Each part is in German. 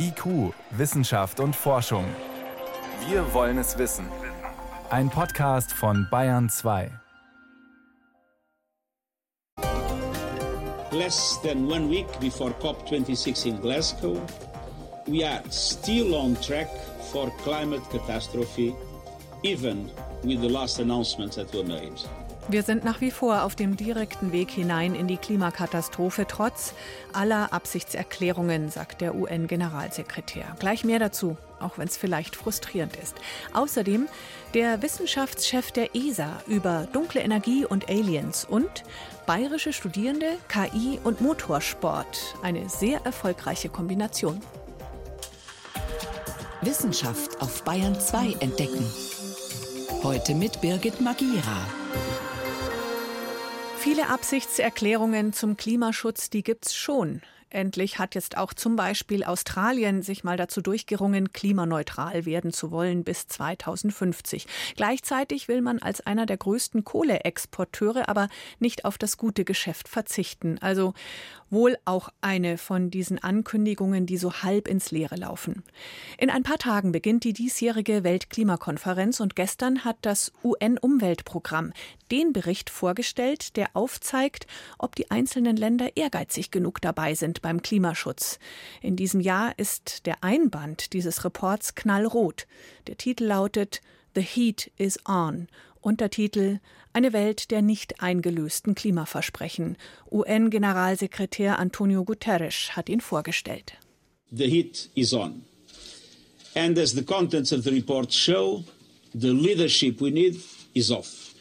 IQ, Wissenschaft und Forschung. Wir wollen es wissen. Ein Podcast von Bayern 2. Less than one week before COP26 in Glasgow, we are still on track for climate catastrophe, even with the last announcements that were made. Wir sind nach wie vor auf dem direkten Weg hinein in die Klimakatastrophe, trotz aller Absichtserklärungen, sagt der UN-Generalsekretär. Gleich mehr dazu, auch wenn es vielleicht frustrierend ist. Außerdem der Wissenschaftschef der ESA über dunkle Energie und Aliens und bayerische Studierende, KI und Motorsport. Eine sehr erfolgreiche Kombination. Wissenschaft auf Bayern 2 entdecken. Heute mit Birgit Magira. Viele Absichtserklärungen zum Klimaschutz, die gibt's schon. Endlich hat jetzt auch zum Beispiel Australien sich mal dazu durchgerungen, klimaneutral werden zu wollen bis 2050. Gleichzeitig will man als einer der größten Kohleexporteure aber nicht auf das gute Geschäft verzichten. Also wohl auch eine von diesen Ankündigungen, die so halb ins Leere laufen. In ein paar Tagen beginnt die diesjährige Weltklimakonferenz und gestern hat das UN-Umweltprogramm den Bericht vorgestellt, der aufzeigt, ob die einzelnen Länder ehrgeizig genug dabei sind beim Klimaschutz. In diesem Jahr ist der Einband dieses Reports knallrot. Der Titel lautet The Heat is On Untertitel Eine Welt der nicht eingelösten Klimaversprechen. UN-Generalsekretär Antonio Guterres hat ihn vorgestellt. The heat is on. And as the contents of the report show, the leadership we need is off.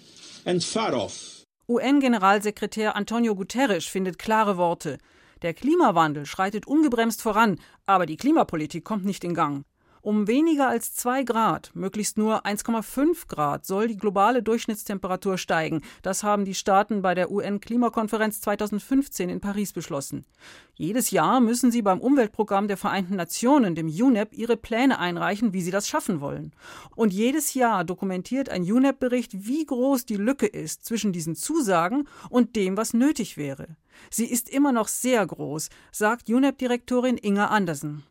And far off. UN-Generalsekretär Antonio Guterres findet klare Worte. Der Klimawandel schreitet ungebremst voran, aber die Klimapolitik kommt nicht in Gang. Um weniger als 2 Grad, möglichst nur 1,5 Grad, soll die globale Durchschnittstemperatur steigen. Das haben die Staaten bei der UN-Klimakonferenz 2015 in Paris beschlossen. Jedes Jahr müssen sie beim Umweltprogramm der Vereinten Nationen, dem UNEP, ihre Pläne einreichen, wie sie das schaffen wollen. Und jedes Jahr dokumentiert ein UNEP-Bericht, wie groß die Lücke ist zwischen diesen Zusagen und dem, was nötig wäre. Sie ist immer noch sehr groß, sagt UNEP-Direktorin Inga Andersen.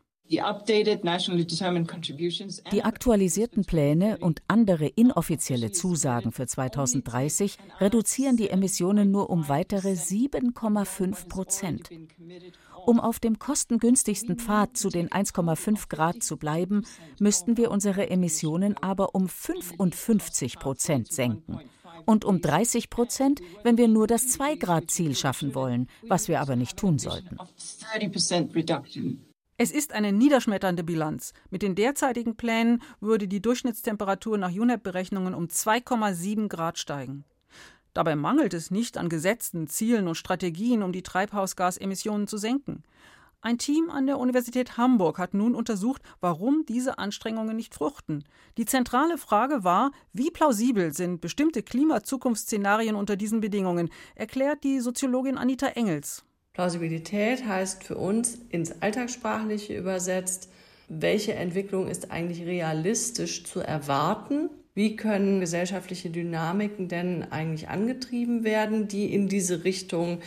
Die aktualisierten Pläne und andere inoffizielle Zusagen für 2030 reduzieren die Emissionen nur um weitere 7,5 Prozent. Um auf dem kostengünstigsten Pfad zu den 1,5 Grad zu bleiben, müssten wir unsere Emissionen aber um 55 Prozent senken. Und um 30 Prozent, wenn wir nur das 2-Grad-Ziel schaffen wollen, was wir aber nicht tun sollten. Es ist eine niederschmetternde Bilanz. Mit den derzeitigen Plänen würde die Durchschnittstemperatur nach UNEP-Berechnungen um 2,7 Grad steigen. Dabei mangelt es nicht an Gesetzen, Zielen und Strategien, um die Treibhausgasemissionen zu senken. Ein Team an der Universität Hamburg hat nun untersucht, warum diese Anstrengungen nicht fruchten. Die zentrale Frage war, wie plausibel sind bestimmte Klimazukunftsszenarien unter diesen Bedingungen, erklärt die Soziologin Anita Engels. Plausibilität heißt für uns ins Alltagssprachliche übersetzt, welche Entwicklung ist eigentlich realistisch zu erwarten? Wie können gesellschaftliche Dynamiken denn eigentlich angetrieben werden, die in diese Richtung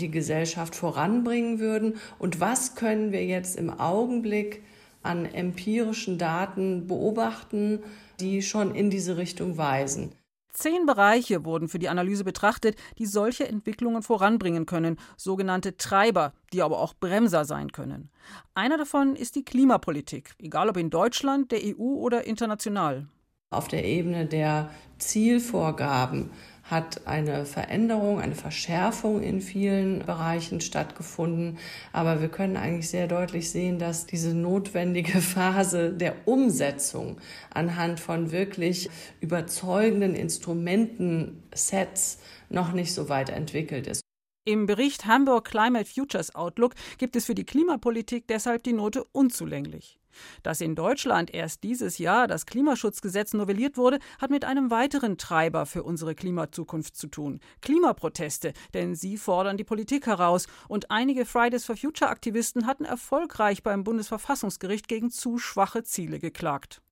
die Gesellschaft voranbringen würden? Und was können wir jetzt im Augenblick an empirischen Daten beobachten, die schon in diese Richtung weisen? Zehn Bereiche wurden für die Analyse betrachtet, die solche Entwicklungen voranbringen können, sogenannte Treiber, die aber auch Bremser sein können. Einer davon ist die Klimapolitik, egal ob in Deutschland, der EU oder international. Auf der Ebene der Zielvorgaben hat eine Veränderung, eine Verschärfung in vielen Bereichen stattgefunden. Aber wir können eigentlich sehr deutlich sehen, dass diese notwendige Phase der Umsetzung anhand von wirklich überzeugenden Instrumentensets noch nicht so weit entwickelt ist. Im Bericht Hamburg Climate Futures Outlook gibt es für die Klimapolitik deshalb die Note unzulänglich. Dass in Deutschland erst dieses Jahr das Klimaschutzgesetz novelliert wurde, hat mit einem weiteren Treiber für unsere Klimazukunft zu tun. Klimaproteste, denn sie fordern die Politik heraus und einige Fridays for Future Aktivisten hatten erfolgreich beim Bundesverfassungsgericht gegen zu schwache Ziele geklagt.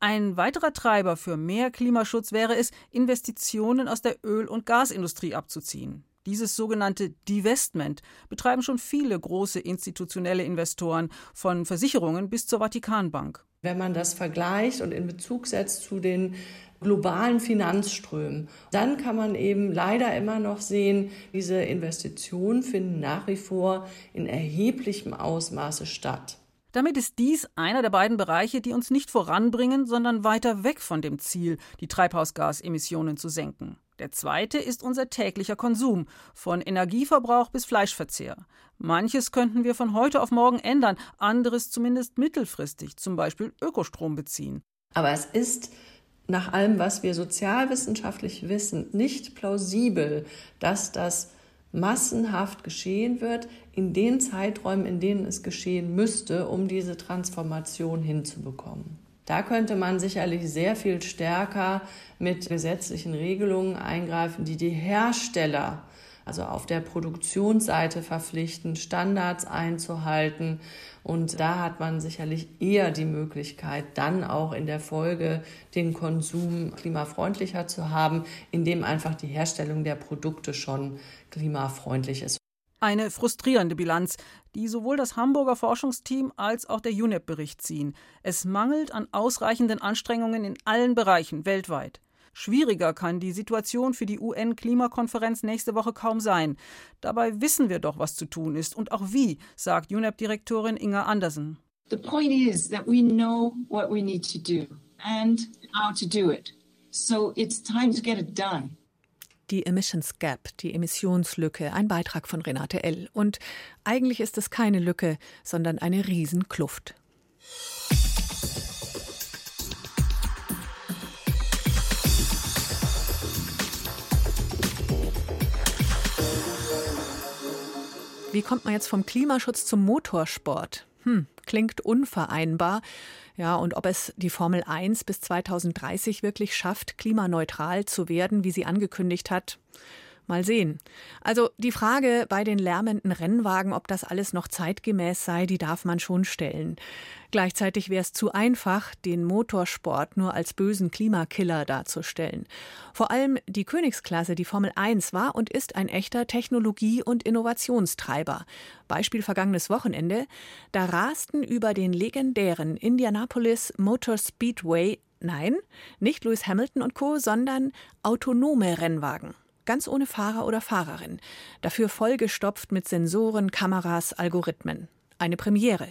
Ein weiterer Treiber für mehr Klimaschutz wäre es, Investitionen aus der Öl- und Gasindustrie abzuziehen. Dieses sogenannte Divestment betreiben schon viele große institutionelle Investoren, von Versicherungen bis zur Vatikanbank. Wenn man das vergleicht und in Bezug setzt zu den globalen Finanzströmen, dann kann man eben leider immer noch sehen, diese Investitionen finden nach wie vor in erheblichem Ausmaße statt. Damit ist dies einer der beiden Bereiche, die uns nicht voranbringen, sondern weiter weg von dem Ziel, die Treibhausgasemissionen zu senken. Der zweite ist unser täglicher Konsum, von Energieverbrauch bis Fleischverzehr. Manches könnten wir von heute auf morgen ändern, anderes zumindest mittelfristig, zum Beispiel Ökostrom beziehen. Aber es ist nach allem, was wir sozialwissenschaftlich wissen, nicht plausibel, dass das massenhaft geschehen wird in den Zeiträumen, in denen es geschehen müsste, um diese Transformation hinzubekommen. Da könnte man sicherlich sehr viel stärker mit gesetzlichen Regelungen eingreifen, die die Hersteller, also auf der Produktionsseite verpflichten, Standards einzuhalten. Und da hat man sicherlich eher die Möglichkeit, dann auch in der Folge den Konsum klimafreundlicher zu haben, indem einfach die Herstellung der Produkte schon klimafreundlich ist. Eine frustrierende Bilanz, die sowohl das Hamburger Forschungsteam als auch der UNEP-Bericht ziehen. Es mangelt an ausreichenden Anstrengungen in allen Bereichen weltweit. Schwieriger kann die Situation für die UN-Klimakonferenz nächste Woche kaum sein. Dabei wissen wir doch, was zu tun ist und auch wie, sagt UNEP-Direktorin Inga Andersen. The point is that we know what we need to do and how to do it. So it's time to get it done die Emissions Gap, die Emissionslücke, ein Beitrag von Renate L. Und eigentlich ist es keine Lücke, sondern eine Riesenkluft. Wie kommt man jetzt vom Klimaschutz zum Motorsport? Hm, klingt unvereinbar. Ja, und ob es die Formel 1 bis 2030 wirklich schafft, klimaneutral zu werden, wie sie angekündigt hat, Mal sehen. Also die Frage bei den lärmenden Rennwagen, ob das alles noch zeitgemäß sei, die darf man schon stellen. Gleichzeitig wäre es zu einfach, den Motorsport nur als bösen Klimakiller darzustellen. Vor allem die Königsklasse, die Formel 1, war und ist ein echter Technologie- und Innovationstreiber. Beispiel vergangenes Wochenende. Da rasten über den legendären Indianapolis Motor Speedway Nein, nicht Lewis Hamilton und Co., sondern autonome Rennwagen ganz ohne Fahrer oder Fahrerin, dafür vollgestopft mit Sensoren, Kameras, Algorithmen. Eine Premiere.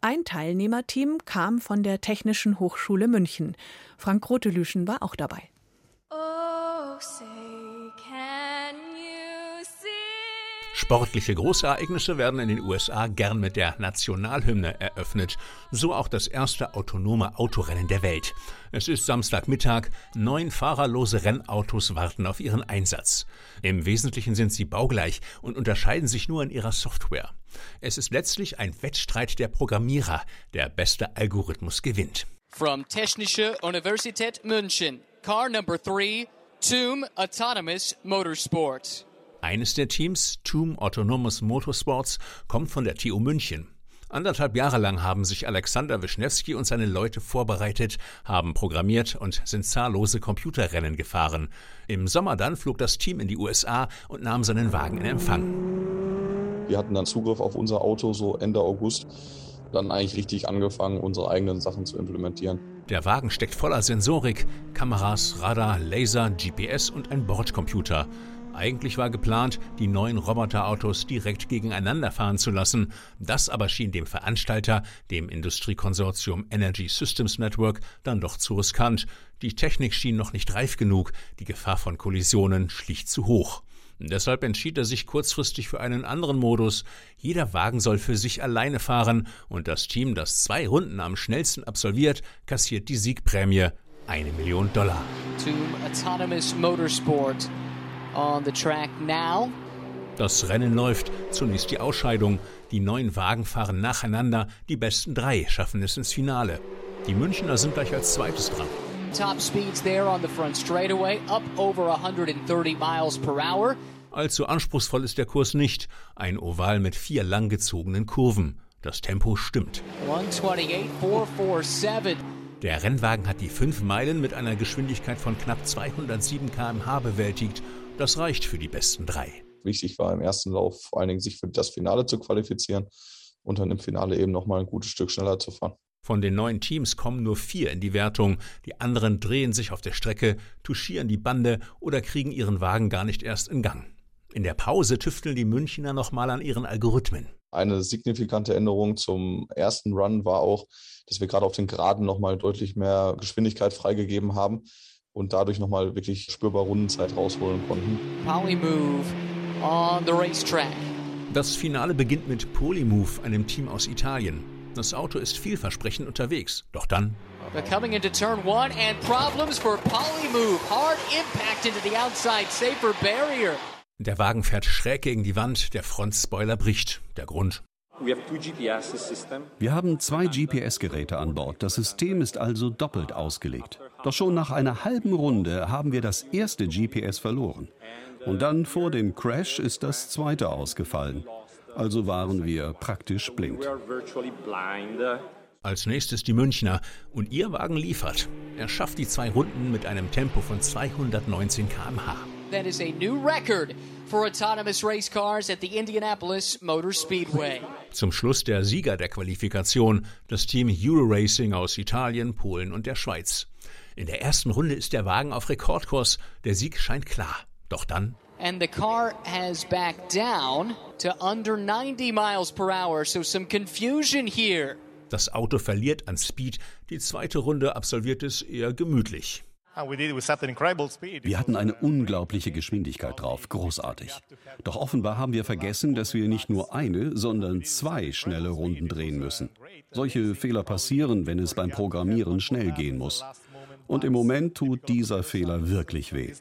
Ein Teilnehmerteam kam von der Technischen Hochschule München. Frank Rotelüschen war auch dabei. Oh, Sportliche Großereignisse werden in den USA gern mit der Nationalhymne eröffnet. So auch das erste autonome Autorennen der Welt. Es ist Samstagmittag. Neun fahrerlose Rennautos warten auf ihren Einsatz. Im Wesentlichen sind sie baugleich und unterscheiden sich nur in ihrer Software. Es ist letztlich ein Wettstreit der Programmierer. Der beste Algorithmus gewinnt. From Technische Universität München, car number 3, TUM Autonomous Motorsport. Eines der Teams, TUM Autonomous Motorsports, kommt von der TU München. Anderthalb Jahre lang haben sich Alexander Wischnewski und seine Leute vorbereitet, haben programmiert und sind zahllose Computerrennen gefahren. Im Sommer dann flog das Team in die USA und nahm seinen Wagen in Empfang. Wir hatten dann Zugriff auf unser Auto so Ende August, dann eigentlich richtig angefangen, unsere eigenen Sachen zu implementieren. Der Wagen steckt voller Sensorik, Kameras, Radar, Laser, GPS und ein Bordcomputer. Eigentlich war geplant, die neuen Roboterautos direkt gegeneinander fahren zu lassen. Das aber schien dem Veranstalter, dem Industriekonsortium Energy Systems Network, dann doch zu riskant. Die Technik schien noch nicht reif genug, die Gefahr von Kollisionen schlicht zu hoch. Deshalb entschied er sich kurzfristig für einen anderen Modus. Jeder Wagen soll für sich alleine fahren und das Team, das zwei Runden am schnellsten absolviert, kassiert die Siegprämie eine Million Dollar. Tomb Autonomous Motorsport on the track now. Das Rennen läuft. Zunächst die Ausscheidung. Die neun Wagen fahren nacheinander. Die besten drei schaffen es ins Finale. Die Münchner sind gleich als zweites dran. Top speeds there on the front straightaway, up over 130 miles per hour. Allzu anspruchsvoll ist der Kurs nicht. Ein Oval mit vier langgezogenen Kurven. Das Tempo stimmt. 128,447. Der Rennwagen hat die fünf Meilen mit einer Geschwindigkeit von knapp 207 km/h bewältigt das reicht für die besten drei. wichtig war im ersten Lauf vor allen Dingen sich für das Finale zu qualifizieren und dann im Finale eben nochmal ein gutes Stück schneller zu fahren. Von den neun Teams kommen nur vier in die Wertung. Die anderen drehen sich auf der Strecke, touchieren die Bande oder kriegen ihren Wagen gar nicht erst in Gang. In der Pause tüfteln die Münchner nochmal an ihren Algorithmen. Eine signifikante Änderung zum ersten Run war auch, dass wir gerade auf den Geraden nochmal deutlich mehr Geschwindigkeit freigegeben haben und dadurch nochmal wirklich spürbar Rundenzeit rausholen konnten. Polymove on the racetrack. Das Finale beginnt mit Polymove, einem Team aus Italien. Das Auto ist vielversprechend unterwegs. Doch dann. They're coming into turn one and problems for Polymove. Hard impact into the outside safer barrier. Der Wagen fährt schräg gegen die Wand, der Frontspoiler bricht. Der Grund? Wir haben zwei GPS-Geräte an Bord. Das System ist also doppelt ausgelegt. Doch schon nach einer halben Runde haben wir das erste GPS verloren. Und dann vor dem Crash ist das zweite ausgefallen. Also waren wir praktisch blind. Als nächstes die Münchner und ihr Wagen liefert. Er schafft die zwei Runden mit einem Tempo von 219 km/h. That is a new record for autonomous race cars at the Indianapolis Motor Speedway. Zum Schluss der Sieger der Qualifikation, das Team Euroracing aus Italien, Polen und der Schweiz. In der ersten Runde ist der Wagen auf Rekordkurs, der Sieg scheint klar. Doch dann And the car has backed down to under 90 miles per hour, so some confusion here. Das Auto verliert an Speed, die zweite Runde absolviert es eher gemütlich. Wir hatten eine unglaubliche Geschwindigkeit drauf, großartig. Doch offenbar haben wir vergessen, dass wir nicht nur eine, sondern zwei schnelle Runden drehen müssen. Solche Fehler passieren, wenn es beim Programmieren schnell gehen muss. Und im Moment tut dieser Fehler wirklich weh.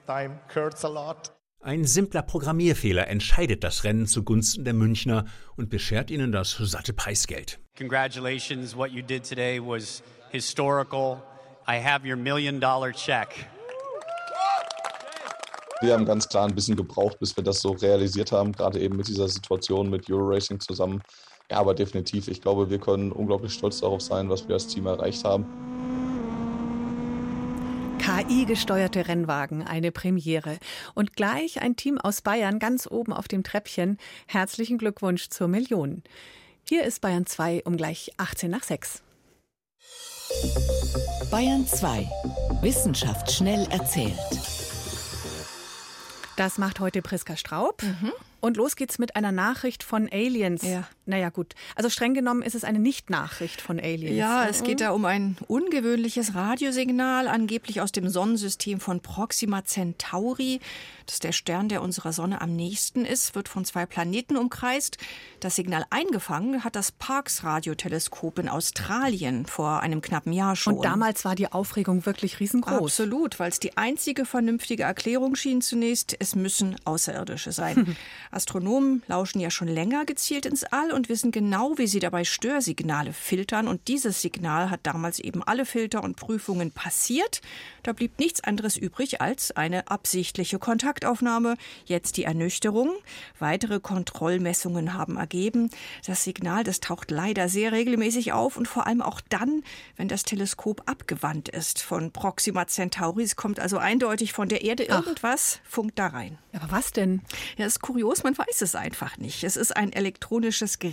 Ein simpler Programmierfehler entscheidet das Rennen zugunsten der Münchner und beschert ihnen das satte Preisgeld. Congratulations, what you did today was historical. I have your million dollar check. Wir haben ganz klar ein bisschen gebraucht, bis wir das so realisiert haben, gerade eben mit dieser Situation mit Euroracing zusammen. Ja, aber definitiv, ich glaube, wir können unglaublich stolz darauf sein, was wir als Team erreicht haben. KI-gesteuerte Rennwagen, eine Premiere. Und gleich ein Team aus Bayern ganz oben auf dem Treppchen. Herzlichen Glückwunsch zur Million. Hier ist Bayern 2 um gleich 18 nach 6. Bayern 2. Wissenschaft schnell erzählt. Das macht heute Priska Straub. Mhm. Und los geht's mit einer Nachricht von Aliens. Ja. Naja, gut. Also streng genommen ist es eine Nicht-Nachricht von Aliens. Ja, es geht da um ein ungewöhnliches Radiosignal, angeblich aus dem Sonnensystem von Proxima Centauri. Das ist der Stern, der unserer Sonne am nächsten ist, wird von zwei Planeten umkreist. Das Signal eingefangen hat das Parkes Radioteleskop in Australien vor einem knappen Jahr schon. Und damals war die Aufregung wirklich riesengroß. Absolut, weil es die einzige vernünftige Erklärung schien zunächst, es müssen Außerirdische sein. Astronomen lauschen ja schon länger gezielt ins All und wissen genau, wie sie dabei Störsignale filtern. Und dieses Signal hat damals eben alle Filter und Prüfungen passiert. Da blieb nichts anderes übrig als eine absichtliche Kontaktaufnahme. Jetzt die Ernüchterung. Weitere Kontrollmessungen haben ergeben, das Signal, das taucht leider sehr regelmäßig auf und vor allem auch dann, wenn das Teleskop abgewandt ist von Proxima Centauri. Es kommt also eindeutig von der Erde irgendwas, Ach. funkt da rein. Aber was denn? Ja, ist kurios, man weiß es einfach nicht. Es ist ein elektronisches Gerät,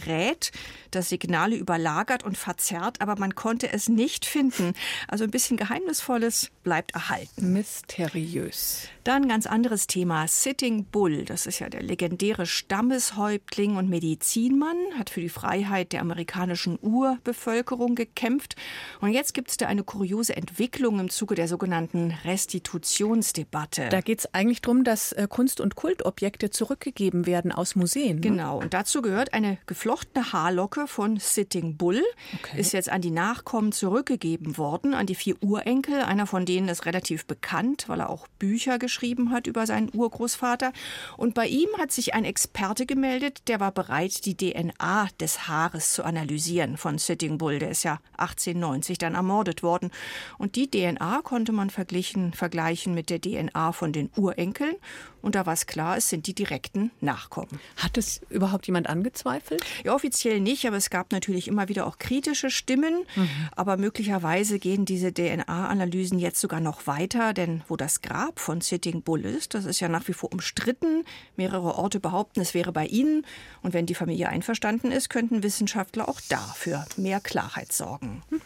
das Signale überlagert und verzerrt, aber man konnte es nicht finden. Also ein bisschen Geheimnisvolles bleibt erhalten. Mysteriös. Dann ganz anderes Thema. Sitting Bull, das ist ja der legendäre Stammeshäuptling und Medizinmann, hat für die Freiheit der amerikanischen Urbevölkerung gekämpft. Und jetzt gibt es da eine kuriose Entwicklung im Zuge der sogenannten Restitutionsdebatte. Da geht es eigentlich darum, dass äh, Kunst- und Kultobjekte zurückgegeben werden aus Museen. Ne? Genau. Und dazu gehört eine geflochtene Haarlocke von Sitting Bull. Okay. Ist jetzt an die Nachkommen zurückgegeben worden, an die vier Urenkel. Einer von denen ist relativ bekannt, weil er auch Bücher geschrieben hat über seinen Urgroßvater. Und bei ihm hat sich ein Experte gemeldet, der war bereit, die DNA des Haares zu analysieren von Sitting Bull. Der ist ja 1890 dann ermordet worden. Und die DNA konnte man verglichen, vergleichen mit der DNA von den Urenkeln. Und da war es klar, es sind die direkten Nachkommen. Hat es überhaupt jemand angezweifelt? Ja, offiziell nicht, aber es gab natürlich immer wieder auch kritische Stimmen. Mhm. Aber möglicherweise gehen diese DNA-Analysen jetzt sogar noch weiter, denn wo das Grab von Sitting Bull ist, das ist ja nach wie vor umstritten. Mehrere Orte behaupten, es wäre bei ihnen. Und wenn die Familie einverstanden ist, könnten Wissenschaftler auch dafür mehr Klarheit sorgen. Mhm.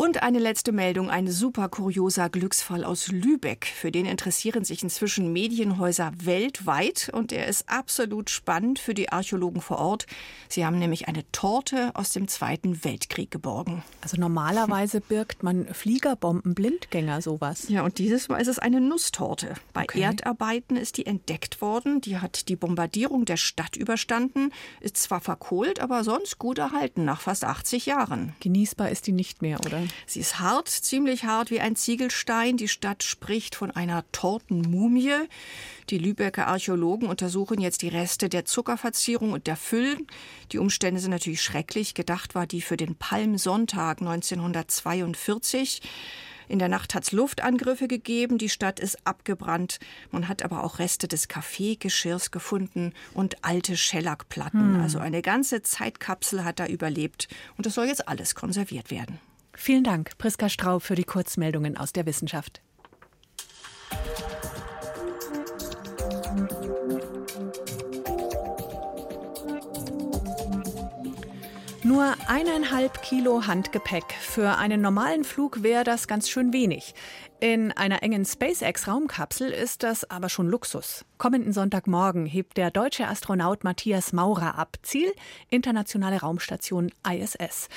Und eine letzte Meldung, ein super kurioser Glücksfall aus Lübeck. Für den interessieren sich inzwischen Medienhäuser weltweit und er ist absolut spannend für die Archäologen vor Ort. Sie haben nämlich eine Torte aus dem Zweiten Weltkrieg geborgen. Also normalerweise birgt man Fliegerbomben, Blindgänger sowas. Ja, und dieses Mal ist es eine Nusstorte. Bei okay. Erdarbeiten ist die entdeckt worden. Die hat die Bombardierung der Stadt überstanden, ist zwar verkohlt, aber sonst gut erhalten nach fast 80 Jahren. Genießbar ist die nicht mehr, oder? Sie ist hart, ziemlich hart wie ein Ziegelstein. Die Stadt spricht von einer Tortenmumie. Die Lübecker Archäologen untersuchen jetzt die Reste der Zuckerverzierung und der Füllen. Die Umstände sind natürlich schrecklich. Gedacht war die für den Palmsonntag 1942. In der Nacht hat es Luftangriffe gegeben, die Stadt ist abgebrannt. Man hat aber auch Reste des Kaffeegeschirrs gefunden und alte Schellackplatten. Hm. Also eine ganze Zeitkapsel hat da überlebt. Und das soll jetzt alles konserviert werden. Vielen Dank, Priska Straub, für die Kurzmeldungen aus der Wissenschaft. Nur eineinhalb Kilo Handgepäck. Für einen normalen Flug wäre das ganz schön wenig. In einer engen SpaceX-Raumkapsel ist das aber schon Luxus. Kommenden Sonntagmorgen hebt der deutsche Astronaut Matthias Maurer ab. Ziel internationale Raumstation ISS.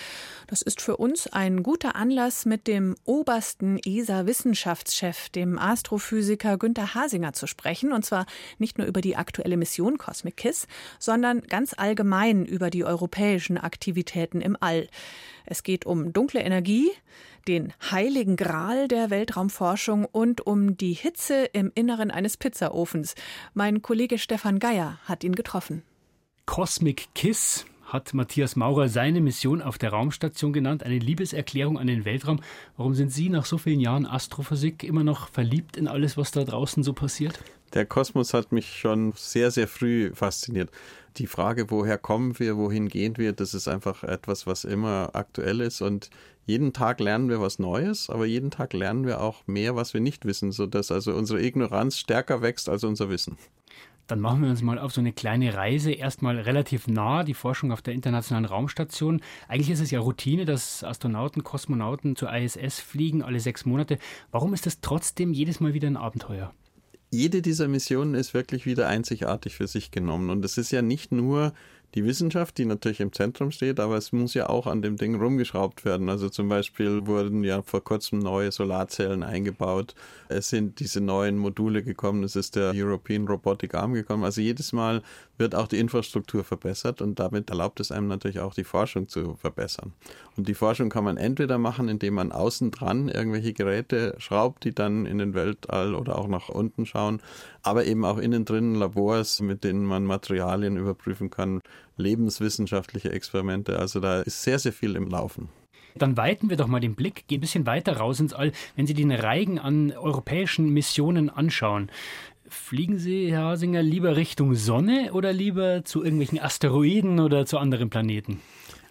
Das ist für uns ein guter Anlass, mit dem obersten ESA-Wissenschaftschef, dem Astrophysiker Günther Hasinger, zu sprechen. Und zwar nicht nur über die aktuelle Mission Cosmic Kiss, sondern ganz allgemein über die europäischen Aktivitäten im All. Es geht um dunkle Energie, den heiligen Gral der Weltraumforschung und um die Hitze im Inneren eines Pizzaofens. Mein Kollege Stefan Geier hat ihn getroffen. Cosmic Kiss hat Matthias Maurer seine Mission auf der Raumstation genannt, eine Liebeserklärung an den Weltraum. Warum sind Sie nach so vielen Jahren Astrophysik immer noch verliebt in alles, was da draußen so passiert? Der Kosmos hat mich schon sehr, sehr früh fasziniert. Die Frage, woher kommen wir, wohin gehen wir, das ist einfach etwas, was immer aktuell ist und jeden Tag lernen wir was Neues, aber jeden Tag lernen wir auch mehr, was wir nicht wissen, sodass also unsere Ignoranz stärker wächst als unser Wissen. Dann machen wir uns mal auf so eine kleine Reise, erstmal relativ nah, die Forschung auf der Internationalen Raumstation. Eigentlich ist es ja Routine, dass Astronauten, Kosmonauten zur ISS fliegen, alle sechs Monate. Warum ist das trotzdem jedes Mal wieder ein Abenteuer? Jede dieser Missionen ist wirklich wieder einzigartig für sich genommen. Und es ist ja nicht nur die Wissenschaft, die natürlich im Zentrum steht, aber es muss ja auch an dem Ding rumgeschraubt werden. Also zum Beispiel wurden ja vor kurzem neue Solarzellen eingebaut. Es sind diese neuen Module gekommen. Es ist der European Robotic Arm gekommen. Also jedes Mal wird auch die Infrastruktur verbessert und damit erlaubt es einem natürlich auch die Forschung zu verbessern. Und die Forschung kann man entweder machen, indem man außen dran irgendwelche Geräte schraubt, die dann in den Weltall oder auch nach unten schauen, aber eben auch innen drin Labors, mit denen man Materialien überprüfen kann, lebenswissenschaftliche Experimente. Also da ist sehr, sehr viel im Laufen. Dann weiten wir doch mal den Blick, gehen ein bisschen weiter raus ins All. Wenn Sie den Reigen an europäischen Missionen anschauen, fliegen Sie, Herr Hasinger, lieber Richtung Sonne oder lieber zu irgendwelchen Asteroiden oder zu anderen Planeten?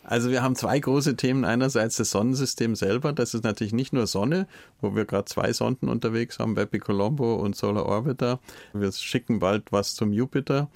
Also wir haben zwei große Themen. Einerseits das Sonnensystem selber. Das ist natürlich nicht nur Sonne, wo wir gerade zwei Sonden unterwegs haben, Bepi Colombo und Solar Orbiter. Wir schicken bald was zum Jupiter.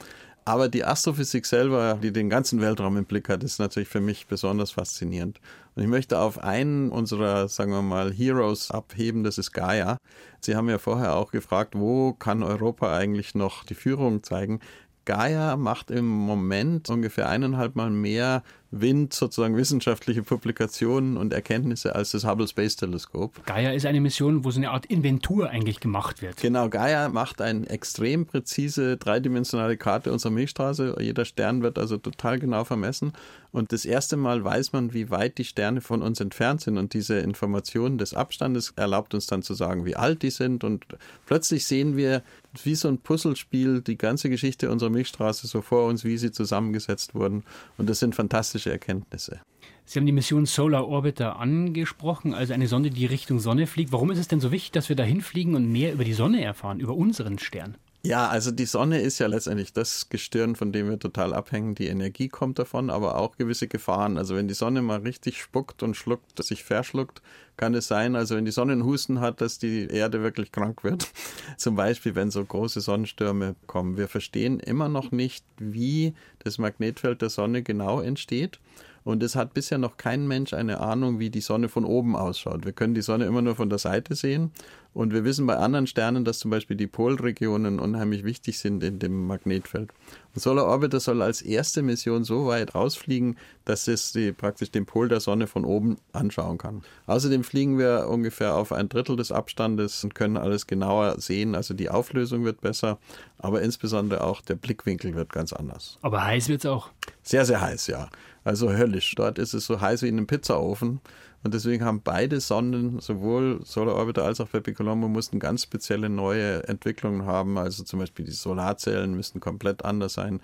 Aber die Astrophysik selber, die den ganzen Weltraum im Blick hat, ist natürlich für mich besonders faszinierend. Und ich möchte auf einen unserer, sagen wir mal, Heroes abheben, das ist Gaia. Sie haben ja vorher auch gefragt, wo kann Europa eigentlich noch die Führung zeigen? Gaia macht im Moment ungefähr eineinhalb Mal mehr Wind sozusagen wissenschaftliche Publikationen und Erkenntnisse als das Hubble Space Teleskop. Gaia ist eine Mission, wo so eine Art Inventur eigentlich gemacht wird. Genau, Gaia macht eine extrem präzise dreidimensionale Karte unserer Milchstraße. Jeder Stern wird also total genau vermessen. Und das erste Mal weiß man, wie weit die Sterne von uns entfernt sind. Und diese Information des Abstandes erlaubt uns dann zu sagen, wie alt die sind. Und plötzlich sehen wir, wie so ein Puzzlespiel, die ganze Geschichte unserer Milchstraße so vor uns, wie sie zusammengesetzt wurden. Und das sind fantastische fantastische Erkenntnisse. Sie haben die Mission Solar Orbiter angesprochen, also eine Sonde, die Richtung Sonne fliegt. Warum ist es denn so wichtig, dass wir dahin fliegen und mehr über die Sonne erfahren, über unseren Stern? Ja, also die Sonne ist ja letztendlich das Gestirn, von dem wir total abhängen. Die Energie kommt davon, aber auch gewisse Gefahren. Also wenn die Sonne mal richtig spuckt und schluckt, sich verschluckt, kann es sein, also wenn die Sonne einen Husten hat, dass die Erde wirklich krank wird. Zum Beispiel, wenn so große Sonnenstürme kommen. Wir verstehen immer noch nicht, wie das Magnetfeld der Sonne genau entsteht. Und es hat bisher noch kein Mensch eine Ahnung, wie die Sonne von oben ausschaut. Wir können die Sonne immer nur von der Seite sehen. Und wir wissen bei anderen Sternen, dass zum Beispiel die Polregionen unheimlich wichtig sind in dem Magnetfeld. Und Solar Orbiter soll als erste Mission so weit rausfliegen, dass es die, praktisch den Pol der Sonne von oben anschauen kann. Außerdem fliegen wir ungefähr auf ein Drittel des Abstandes und können alles genauer sehen. Also die Auflösung wird besser, aber insbesondere auch der Blickwinkel wird ganz anders. Aber heiß wird es auch. Sehr, sehr heiß, ja. Also höllisch. Dort ist es so heiß wie in einem Pizzaofen. Und deswegen haben beide Sonden, sowohl Solar Orbiter als auch Pepe Colombo, mussten ganz spezielle neue Entwicklungen haben. Also zum Beispiel die Solarzellen müssten komplett anders sein.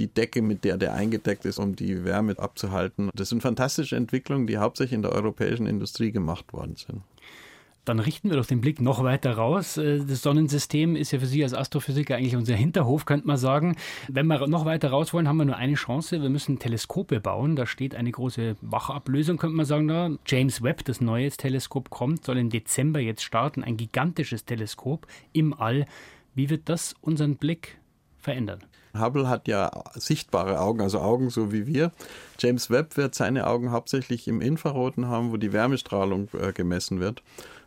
Die Decke, mit der der eingedeckt ist, um die Wärme abzuhalten. Das sind fantastische Entwicklungen, die hauptsächlich in der europäischen Industrie gemacht worden sind. Dann richten wir doch den Blick noch weiter raus. Äh, das Sonnensystem ist ja für Sie als Astrophysiker eigentlich unser Hinterhof, könnte man sagen. Wenn wir noch weiter raus wollen, haben wir nur eine Chance. Wir müssen Teleskope bauen. Da steht eine große Wachablösung, könnte man sagen. Da. James Webb, das neue Teleskop, kommt, soll im Dezember jetzt starten. Ein gigantisches Teleskop im All. Wie wird das unseren Blick verändern? Hubble hat ja sichtbare Augen, also Augen so wie wir. James Webb wird seine Augen hauptsächlich im Infraroten haben, wo die Wärmestrahlung äh, gemessen wird.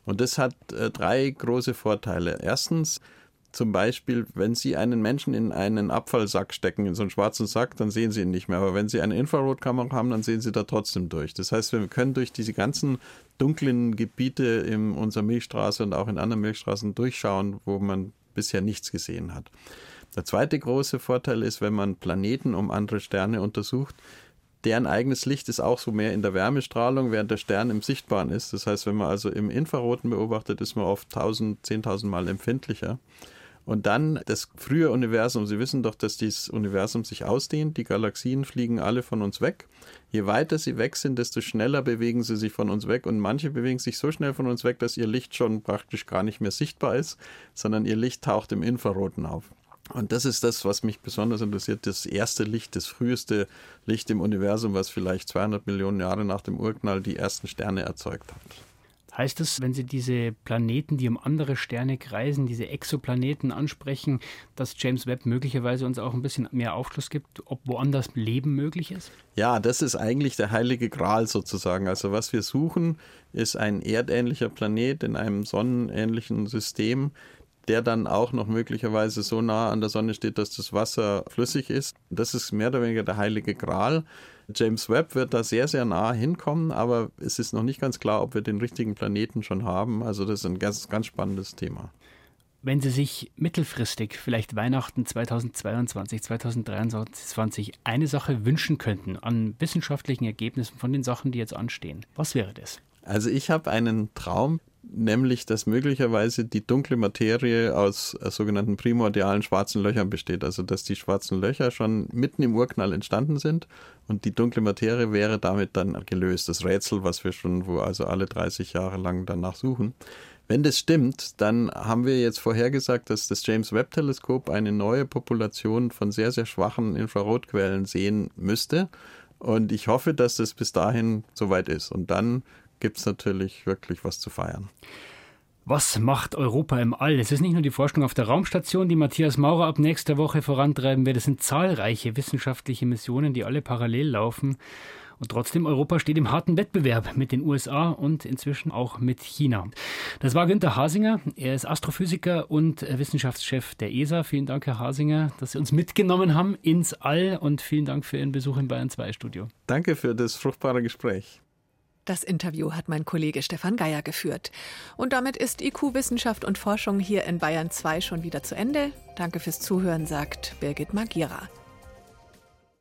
Und das hat äh, drei große Vorteile. Erstens, zum Beispiel, wenn Sie einen Menschen in einen Abfallsack stecken, in so einen schwarzen Sack, dann sehen Sie ihn nicht mehr. Aber wenn Sie eine Infrarotkamera haben, dann sehen Sie da trotzdem durch. Das heißt, wir können durch diese ganzen dunklen Gebiete in unserer Milchstraße und auch in anderen Milchstraßen durchschauen, wo man bisher nichts gesehen hat. Der zweite große Vorteil ist, wenn man Planeten um andere Sterne untersucht, deren eigenes Licht ist auch so mehr in der Wärmestrahlung, während der Stern im Sichtbaren ist. Das heißt, wenn man also im Infraroten beobachtet, ist man oft 1000, 10.000 Mal empfindlicher. Und dann das frühe Universum. Sie wissen doch, dass dieses Universum sich ausdehnt. Die Galaxien fliegen alle von uns weg. Je weiter sie weg sind, desto schneller bewegen sie sich von uns weg. Und manche bewegen sich so schnell von uns weg, dass ihr Licht schon praktisch gar nicht mehr sichtbar ist, sondern ihr Licht taucht im Infraroten auf. Und das ist das, was mich besonders interessiert, das erste Licht, das früheste Licht im Universum, was vielleicht 200 Millionen Jahre nach dem Urknall die ersten Sterne erzeugt hat. Heißt das, wenn Sie diese Planeten, die um andere Sterne kreisen, diese Exoplaneten ansprechen, dass James Webb möglicherweise uns auch ein bisschen mehr Aufschluss gibt, ob woanders Leben möglich ist? Ja, das ist eigentlich der heilige Gral sozusagen. Also was wir suchen, ist ein erdähnlicher Planet in einem sonnenähnlichen System, der dann auch noch möglicherweise so nah an der Sonne steht, dass das Wasser flüssig ist. Das ist mehr oder weniger der heilige Gral. James Webb wird da sehr, sehr nah hinkommen, aber es ist noch nicht ganz klar, ob wir den richtigen Planeten schon haben. Also das ist ein ganz, ganz spannendes Thema. Wenn Sie sich mittelfristig, vielleicht Weihnachten 2022, 2023, eine Sache wünschen könnten an wissenschaftlichen Ergebnissen von den Sachen, die jetzt anstehen, was wäre das? Also ich habe einen Traum, nämlich dass möglicherweise die dunkle Materie aus äh, sogenannten primordialen schwarzen Löchern besteht. Also dass die schwarzen Löcher schon mitten im Urknall entstanden sind und die dunkle Materie wäre damit dann gelöst. Das Rätsel, was wir schon, wo also alle 30 Jahre lang danach suchen. Wenn das stimmt, dann haben wir jetzt vorhergesagt, dass das James Webb Teleskop eine neue Population von sehr, sehr schwachen Infrarotquellen sehen müsste. Und ich hoffe, dass das bis dahin soweit ist. Und dann gibt es natürlich wirklich was zu feiern. Was macht Europa im All? Es ist nicht nur die Forschung auf der Raumstation, die Matthias Maurer ab nächster Woche vorantreiben wird. Es sind zahlreiche wissenschaftliche Missionen, die alle parallel laufen. Und trotzdem, Europa steht im harten Wettbewerb mit den USA und inzwischen auch mit China. Das war Günter Hasinger. Er ist Astrophysiker und Wissenschaftschef der ESA. Vielen Dank, Herr Hasinger, dass Sie uns mitgenommen haben ins All und vielen Dank für Ihren Besuch im Bayern 2 Studio. Danke für das fruchtbare Gespräch. Das Interview hat mein Kollege Stefan Geier geführt. Und damit ist IQ Wissenschaft und Forschung hier in Bayern 2 schon wieder zu Ende. Danke fürs Zuhören, sagt Birgit Magira.